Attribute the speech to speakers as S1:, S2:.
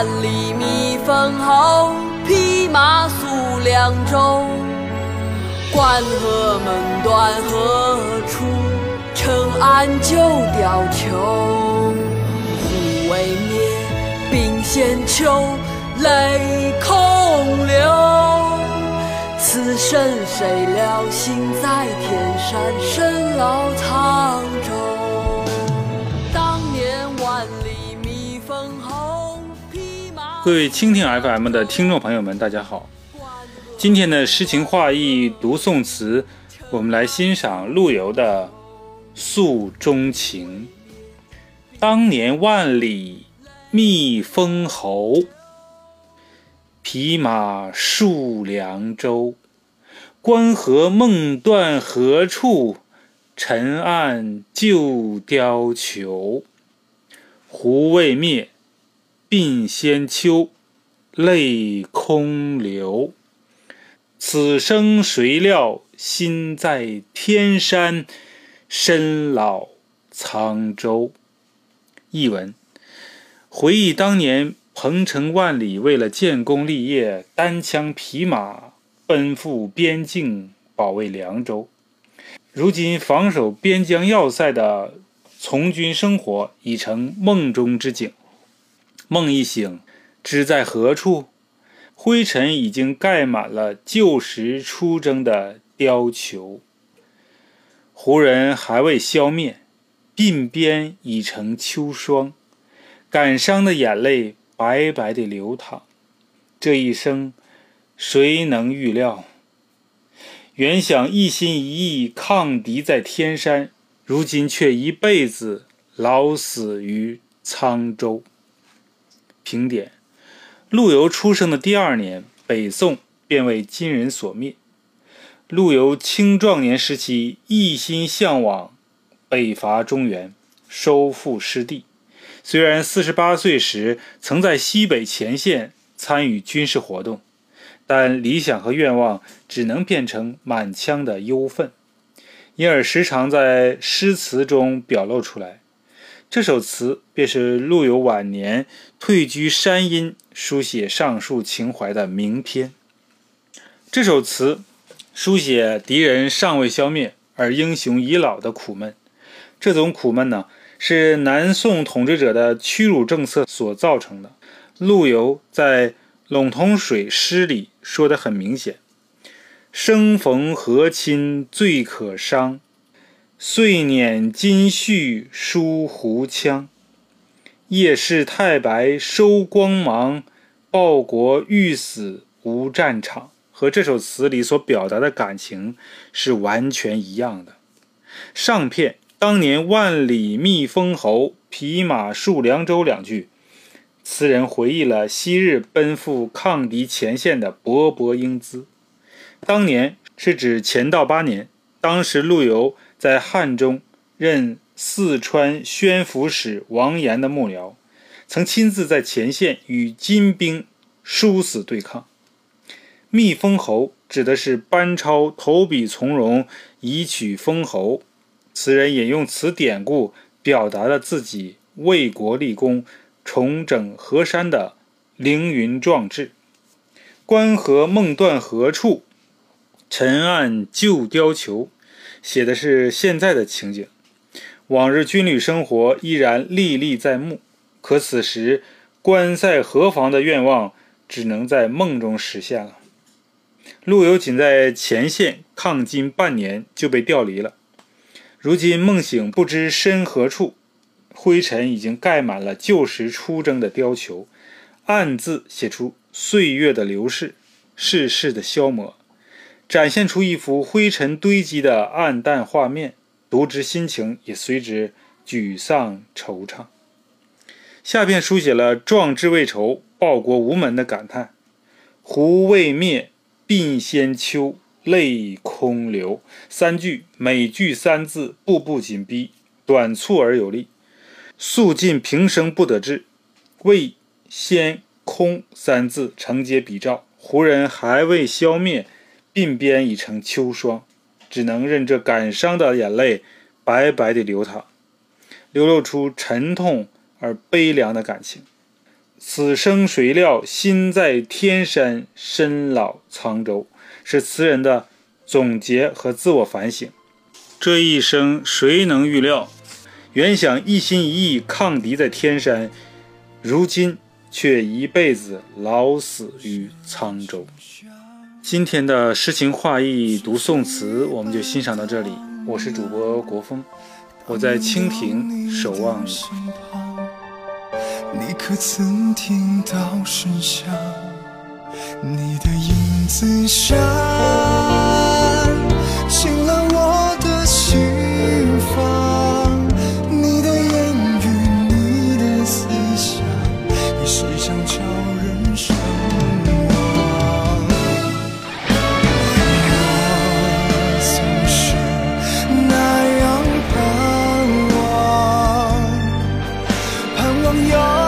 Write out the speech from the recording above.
S1: 万里觅封侯，匹马宿凉州。关河梦断何处？尘埃旧貂裘。虎未灭，鬓先秋，泪空流。此生谁料，心在天山，身老沧州。当年万里觅封侯，
S2: 各位蜻蜓 FM 的听众朋友们，大家好。今天的诗情画意读宋词，我们来欣赏陆游的《诉衷情》。当年万里觅封侯，匹马戍凉州。关河梦断何处？尘岸旧貂裘。胡未灭，鬓先秋，泪空流。此生谁料，心在天山，身老沧州。译文：回忆当年鹏程万里，为了建功立业，单枪匹马奔赴边境，保卫凉州。如今防守边疆要塞的从军生活已成梦中之景。梦一醒，知在何处？灰尘已经盖满了旧时出征的貂裘，胡人还未消灭，鬓边已成秋霜，感伤的眼泪白白的流淌。这一生，谁能预料？原想一心一意抗敌在天山，如今却一辈子老死于沧州。评点。陆游出生的第二年，北宋便为金人所灭。陆游青壮年时期一心向往北伐中原，收复失地。虽然四十八岁时曾在西北前线参与军事活动，但理想和愿望只能变成满腔的忧愤，因而时常在诗词中表露出来。这首词便是陆游晚年退居山阴，书写上述情怀的名篇。这首词书写敌人尚未消灭而英雄已老的苦闷。这种苦闷呢，是南宋统治者的屈辱政策所造成的。陆游在《陇头水》诗里说得很明显：“生逢和亲最可伤。”岁捻金絮书胡羌，夜视太白收光芒。报国欲死无战场，和这首词里所表达的感情是完全一样的。上片“当年万里觅封侯，匹马戍凉州”两句，词人回忆了昔日奔赴抗敌前线的勃勃英姿。当年是指乾道八年，当时陆游。在汉中任四川宣抚使王岩的幕僚，曾亲自在前线与金兵殊死对抗。觅封侯指的是班超投笔从戎，以取封侯。此人引用此典故，表达了自己为国立功、重整河山的凌云壮志。关河梦断何处？尘岸旧貂裘。写的是现在的情景，往日军旅生活依然历历在目，可此时关塞河防的愿望只能在梦中实现了。陆游仅在前线抗金半年就被调离了，如今梦醒不知身何处，灰尘已经盖满了旧时出征的貂裘，暗自写出岁月的流逝，世事的消磨。展现出一幅灰尘堆积的暗淡画面，读之心情也随之沮丧惆怅。下片书写了壮志未酬、报国无门的感叹：“胡未灭，鬓先秋，泪空流。”三句每句三字，步步紧逼，短促而有力，诉尽平生不得志。未先空三字承接比照，胡人还未消灭。鬓边已成秋霜，只能任这感伤的眼泪白白的流淌，流露出沉痛而悲凉的感情。此生谁料，心在天山，身老沧州。是词人的总结和自我反省。这一生谁能预料？原想一心一意抗敌在天山，如今却一辈子老死于沧州。今天的诗情画意读宋词，我们就欣赏到这里。我是主播国风，我在蜻蜓守望你。
S3: 你可曾听到声响？你的影子像。Nhớ